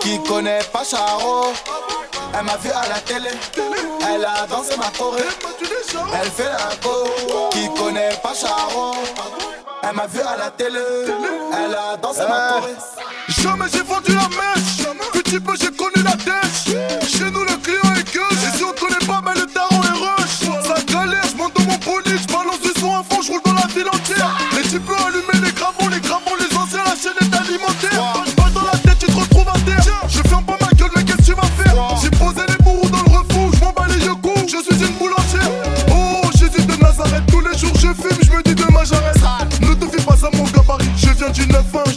Qui connaît pas Charo. Elle m'a vu à la télé, elle a dansé ma choré. Elle fait la go, qui connaît pas Charo. Elle m'a vu à la télé, elle a dansé ma eh, choré. Jamais j'ai vendu la mèche, petit peu j'ai connu. de 9 ans,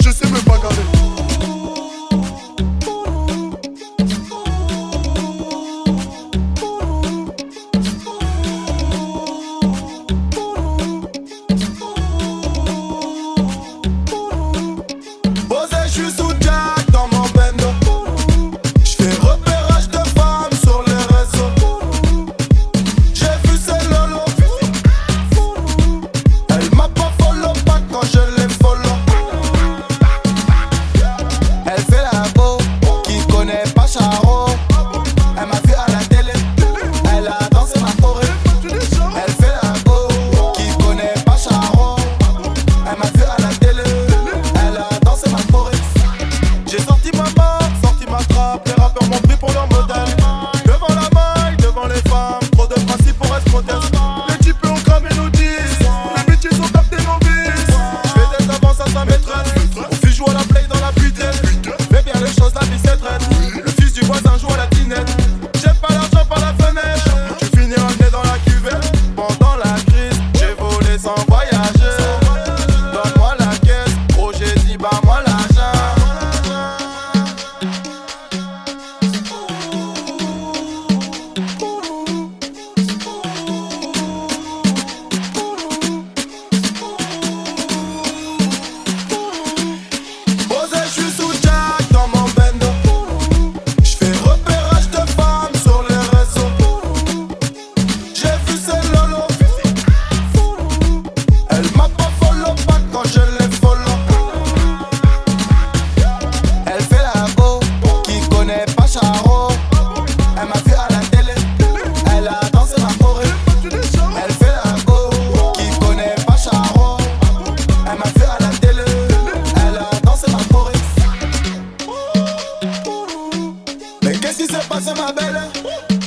si é passa passe bela. Né?